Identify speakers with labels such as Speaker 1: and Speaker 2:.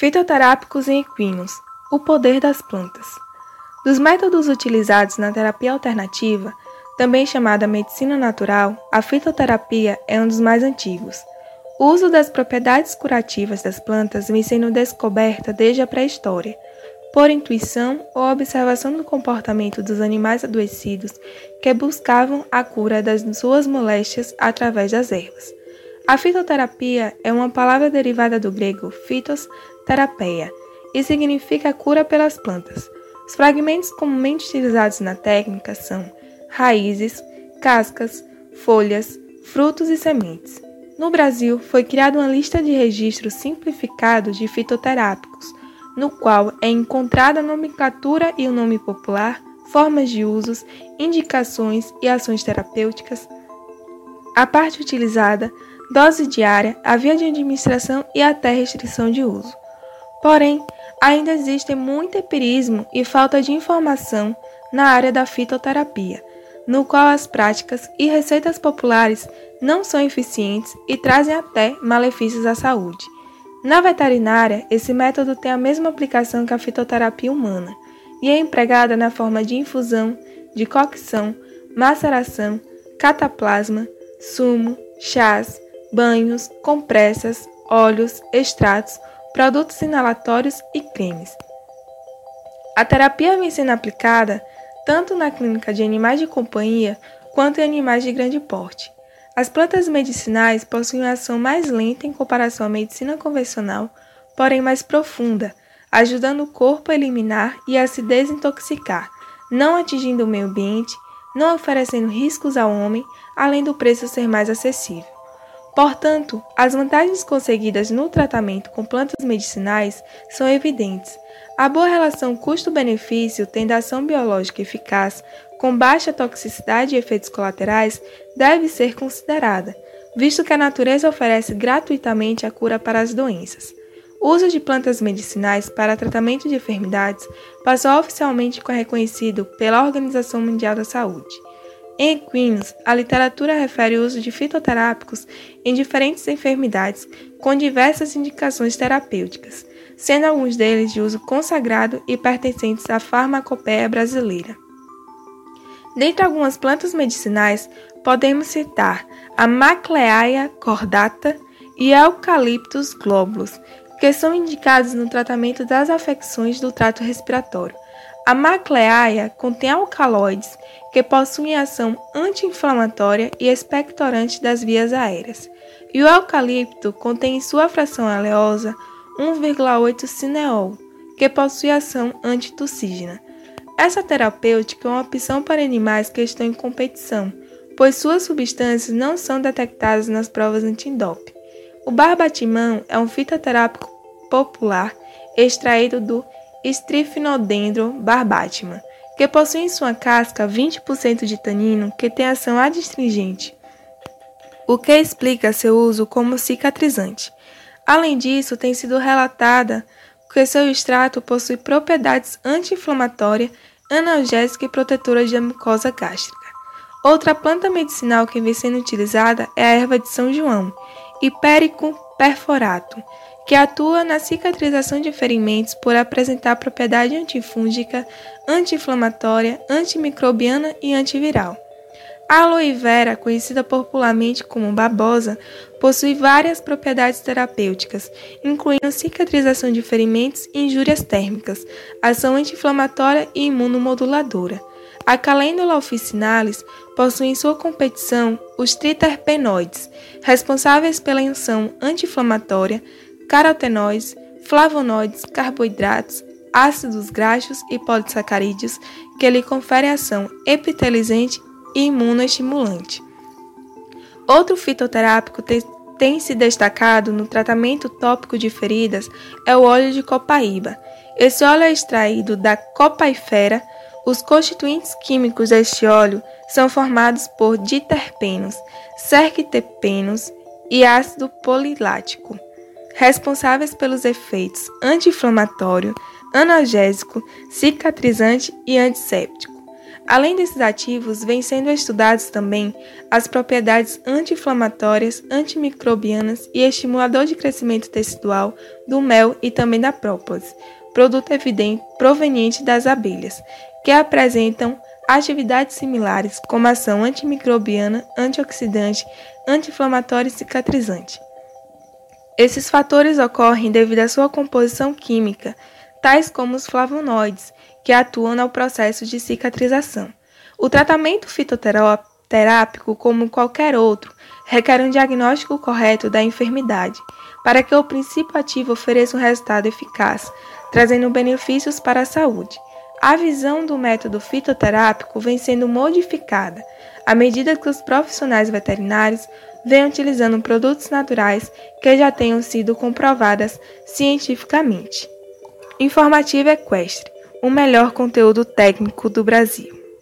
Speaker 1: Fitoterápicos em equinos o poder das plantas. Dos métodos utilizados na terapia alternativa, também chamada medicina natural, a fitoterapia é um dos mais antigos. O uso das propriedades curativas das plantas vem sendo descoberta desde a pré-história, por intuição ou observação do comportamento dos animais adoecidos que buscavam a cura das suas moléstias através das ervas. A fitoterapia é uma palavra derivada do grego phytos, terapeia, e significa cura pelas plantas. Os fragmentos comumente utilizados na técnica são raízes, cascas, folhas, frutos e sementes. No Brasil, foi criada uma lista de registros simplificados de fitoterápicos, no qual é encontrada a nomenclatura e o nome popular, formas de usos, indicações e ações terapêuticas, a parte utilizada, dose diária, a via de administração e até restrição de uso. Porém, ainda existe muito empirismo e falta de informação na área da fitoterapia, no qual as práticas e receitas populares não são eficientes e trazem até malefícios à saúde. Na veterinária, esse método tem a mesma aplicação que a fitoterapia humana e é empregada na forma de infusão, de cocção, maceração, cataplasma, sumo, chás, banhos, compressas, óleos, extratos, produtos inalatórios e cremes. A terapia vem sendo aplicada tanto na clínica de animais de companhia quanto em animais de grande porte. As plantas medicinais possuem uma ação mais lenta em comparação à medicina convencional, porém mais profunda, ajudando o corpo a eliminar e a se desintoxicar, não atingindo o meio ambiente, não oferecendo riscos ao homem, além do preço ser mais acessível. Portanto, as vantagens conseguidas no tratamento com plantas medicinais são evidentes. A boa relação custo-benefício, tendo ação biológica eficaz, com baixa toxicidade e efeitos colaterais, deve ser considerada, visto que a natureza oferece gratuitamente a cura para as doenças. O uso de plantas medicinais para tratamento de enfermidades passou oficialmente reconhecido pela Organização Mundial da Saúde. Em equinos, a literatura refere o uso de fitoterápicos em diferentes enfermidades, com diversas indicações terapêuticas, sendo alguns deles de uso consagrado e pertencentes à farmacopeia brasileira. Dentre algumas plantas medicinais, podemos citar a Macleaia cordata e Eucalyptus globulus, que são indicados no tratamento das afecções do trato respiratório. A Macleaia contém alcaloides que possuem ação anti-inflamatória e expectorante das vias aéreas, e o eucalipto contém em sua fração aleosa 1,8 cineol, que possui ação antitussígena. Essa terapêutica é uma opção para animais que estão em competição, pois suas substâncias não são detectadas nas provas antidoping. O barbatimão é um fitoterápico popular extraído do Stryphnodendron barbatima, que possui em sua casca 20% de tanino que tem ação adstringente, o que explica seu uso como cicatrizante. Além disso, tem sido relatada que seu extrato possui propriedades anti-inflamatória, analgésica e protetora da mucosa gástrica. Outra planta medicinal que vem sendo utilizada é a erva de São João, Hipericum perforatum, que atua na cicatrização de ferimentos por apresentar propriedade antifúngica, anti-inflamatória, antimicrobiana e antiviral. A aloe vera, conhecida popularmente como babosa, possui várias propriedades terapêuticas, incluindo cicatrização de ferimentos e injúrias térmicas, ação anti-inflamatória e imunomoduladora. A Calendula officinalis possui em sua competição os triterpenoides, responsáveis pela ação anti-inflamatória, carotenoides, flavonoides, carboidratos, ácidos graxos e polissacarídeos que lhe conferem ação epitelizante e imunoestimulante. Outro fitoterápico tem, tem se destacado no tratamento tópico de feridas é o óleo de copaíba. Esse óleo é extraído da copaifera. Os constituintes químicos deste óleo são formados por diterpenos, serquitepenos e ácido polilático responsáveis pelos efeitos anti-inflamatório, analgésico, cicatrizante e antisséptico. Além desses ativos, vêm sendo estudados também as propriedades anti-inflamatórias, antimicrobianas e estimulador de crescimento tecidual do mel e também da própolis, produto evidente proveniente das abelhas, que apresentam atividades similares como ação antimicrobiana, antioxidante, anti-inflamatória e cicatrizante. Esses fatores ocorrem devido à sua composição química, tais como os flavonoides, que atuam no processo de cicatrização. O tratamento fitoterápico, como qualquer outro, requer um diagnóstico correto da enfermidade, para que o princípio ativo ofereça um resultado eficaz, trazendo benefícios para a saúde. A visão do método fitoterápico vem sendo modificada à medida que os profissionais veterinários vêm utilizando produtos naturais que já tenham sido comprovadas cientificamente. Informativa Equestre o melhor conteúdo técnico do Brasil.